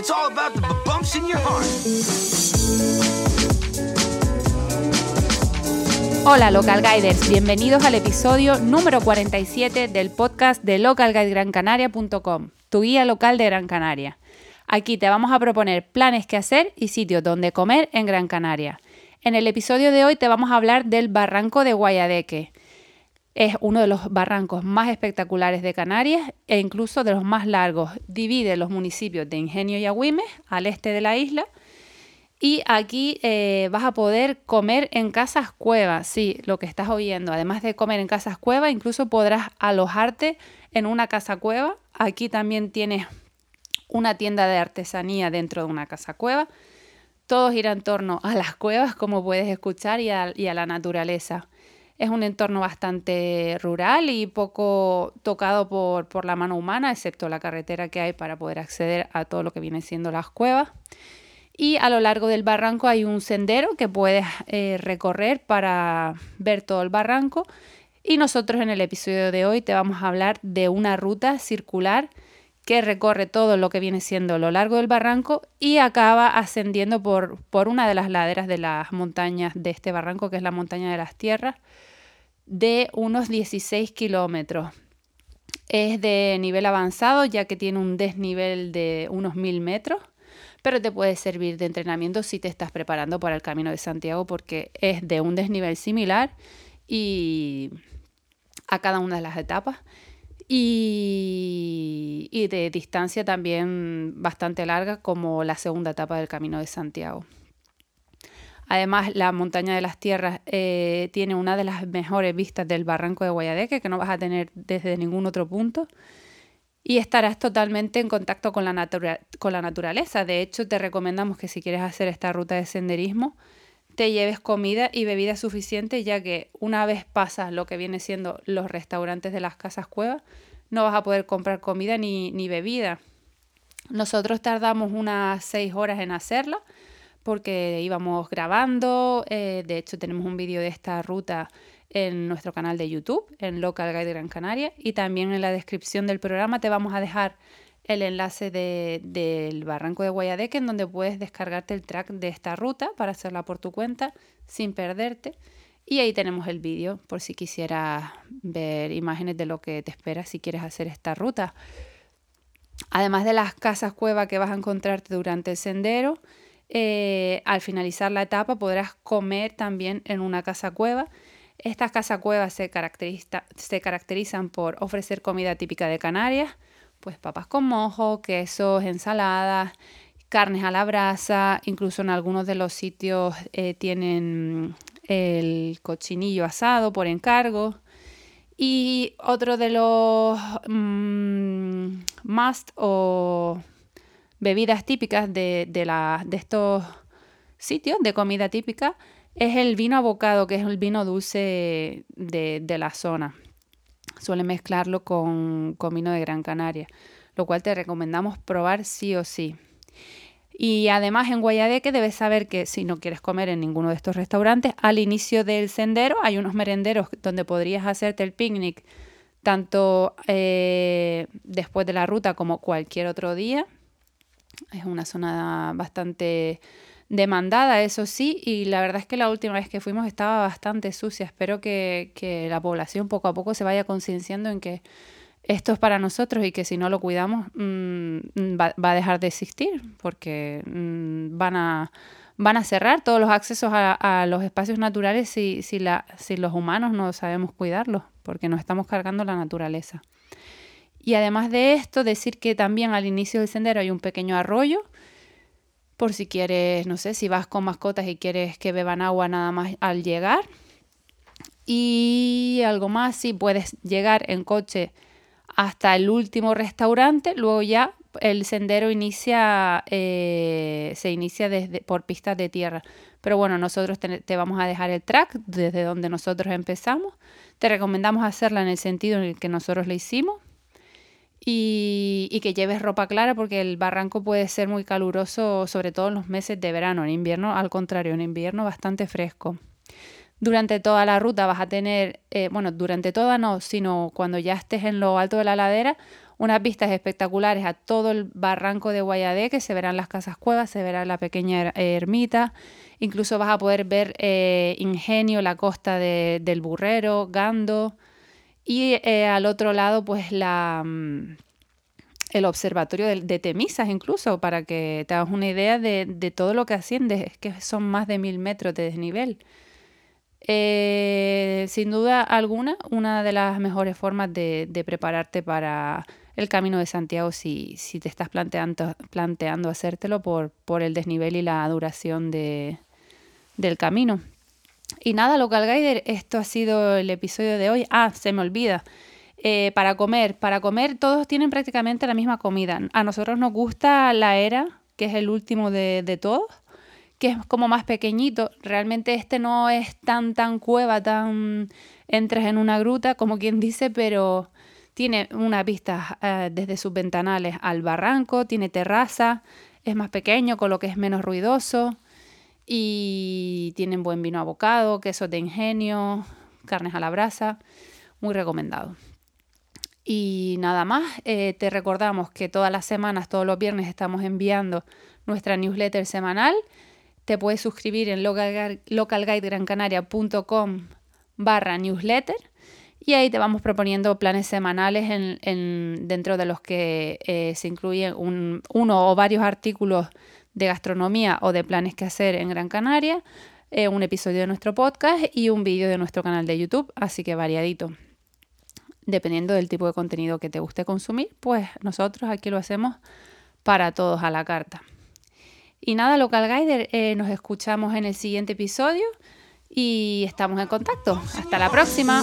Bumps. Hola Local Guiders, bienvenidos al episodio número 47 del podcast de localguidegrancanaria.com, tu guía local de Gran Canaria. Aquí te vamos a proponer planes que hacer y sitios donde comer en Gran Canaria. En el episodio de hoy te vamos a hablar del Barranco de Guayadeque. Es uno de los barrancos más espectaculares de Canarias e incluso de los más largos. Divide los municipios de Ingenio y Agüimes al este de la isla. Y aquí eh, vas a poder comer en casas cueva, sí, lo que estás oyendo. Además de comer en casas cueva, incluso podrás alojarte en una casa cueva. Aquí también tienes una tienda de artesanía dentro de una casa cueva todo gira en torno a las cuevas, como puedes escuchar, y a, la naturaleza. Es un entorno bastante rural y poco tocado por, la mano humana, excepto la carretera que hay para poder acceder a todo lo que viene siendo las cuevas. Y a lo largo del barranco hay un sendero que puedes eh, recorrer para ver todo el barranco. Y nosotros en el episodio de hoy te vamos a hablar de una ruta circular que recorre todo lo que viene siendo lo largo del barranco y acaba ascendiendo por, por una de las laderas de las montañas de este barranco, que es la montaña de las tierras, de unos 16 kilómetros. Es de nivel avanzado ya que tiene un desnivel de unos 1000 metros, pero te puede servir de entrenamiento si te estás preparando para el Camino de Santiago porque es de un desnivel similar y a cada una de las etapas y, de distancia también bastante larga como la segunda etapa del Camino de Santiago. Además, la montaña de las tierras eh, tiene una de las mejores vistas del barranco de Guayadeque, que no vas a tener desde ningún otro punto. Y estarás totalmente en contacto con la, con la naturaleza. De hecho, te recomendamos que si quieres hacer esta ruta de senderismo, te lleves comida y bebida suficiente, ya que una vez pasas lo que viene siendo los restaurantes de las casas cuevas, no vas a poder comprar comida ni, bebida. Nosotros tardamos unas seis horas en hacerla porque íbamos grabando. Eh, de hecho, tenemos un vídeo de esta ruta en nuestro canal de YouTube, en Local Guide Gran Canaria. Y también en la descripción del programa te vamos a dejar el enlace del Barranco de Guayadeque, en donde puedes descargarte el track de esta ruta para hacerla por tu cuenta sin perderte. Y ahí tenemos el vídeo por si quisieras ver imágenes de lo que te espera si quieres hacer esta ruta. Además de las casas cueva que vas a encontrarte durante el sendero, eh, al finalizar la etapa podrás comer también en una casa cueva. Estas casas cuevas se, caracterizan por ofrecer comida típica de Canarias, pues papas con mojo, quesos, ensaladas, carnes a la brasa, incluso en algunos de los sitios eh, tienen el cochinillo asado por encargo. Y otro de los mm, must o bebidas típicas de, de, estos sitios de comida típica es el vino abocado, que es el vino dulce de, de la zona suele mezclarlo con, vino de Gran Canaria, lo cual te recomendamos probar sí o sí. Y además en Guayadeque debes saber que si no quieres comer en ninguno de estos restaurantes, al inicio del sendero hay unos merenderos donde podrías hacerte el picnic tanto eh, después de la ruta como cualquier otro día. Es una zona bastante demandada, eso sí, y la verdad es que la última vez que fuimos estaba bastante sucia. Espero que, la población poco a poco se vaya concienciando en que esto es para nosotros y que si no lo cuidamos mm, va, a dejar de existir porque mm, van, a, van a cerrar todos los accesos a, los espacios naturales si, si, la, si los humanos no sabemos cuidarlos porque nos estamos cargando la naturaleza. Y además de esto, decir que también al inicio del sendero hay un pequeño arroyo por si quieres, no sé, si vas con mascotas y quieres que beban agua nada más al llegar. Y algo más, si puedes llegar en coche hasta el último restaurante, luego ya el sendero inicia, eh, se inicia desde, por pistas de tierra. Pero bueno, nosotros te, vamos a dejar el track desde donde nosotros empezamos. Te recomendamos hacerla en el sentido en el que nosotros la hicimos y, que lleves ropa clara porque el barranco puede ser muy caluroso, sobre todo en los meses de verano. En invierno, al contrario, en invierno bastante fresco. Durante toda la ruta vas a tener, eh, bueno, durante toda no, sino cuando ya estés en lo alto de la ladera, unas vistas espectaculares a todo el barranco de Guayadé, que se verán las casas cuevas, se verá la pequeña ermita, incluso vas a poder ver eh, Ingenio, la costa del Burrero, Gando, y eh, al otro lado pues la... Mm, el observatorio de, Temisas incluso, para que te hagas una idea de, todo lo que asciende, es que son más de mil metros de desnivel. Eh, sin duda alguna, una de las mejores formas de, prepararte para el camino de Santiago si, si te estás planteando, planteando hacértelo por, por el desnivel y la duración de, del camino. Y nada, Local Guider, esto ha sido el episodio de hoy. Ah, se me olvida. Eh, para comer. Para comer todos tienen prácticamente la misma comida. A nosotros nos gusta la era, que es el último de, de todos, que es como más pequeñito. Realmente este no es tan, tan cueva, tan entres en una gruta, como quien dice, pero tiene una vista eh, desde sus ventanales al barranco, tiene terraza, es más pequeño, con lo que es menos ruidoso y tienen buen vino abocado, quesos de ingenio, carnes a la brasa, muy recomendado. Y nada más, eh, te recordamos que todas las semanas, todos los viernes, estamos enviando nuestra newsletter semanal. Te puedes suscribir en localguidegrancanaria.com barra newsletter y ahí te vamos proponiendo planes semanales en, dentro de los que eh, se incluyen uno o varios artículos de gastronomía o de planes que hacer en Gran Canaria, eh, un episodio de nuestro podcast y un vídeo de nuestro canal de YouTube, así que variadito dependiendo del tipo de contenido que te guste consumir, pues nosotros aquí lo hacemos para todos a la carta. Y nada, Local Guider, eh, nos escuchamos en el siguiente episodio y estamos en contacto. Hasta la próxima.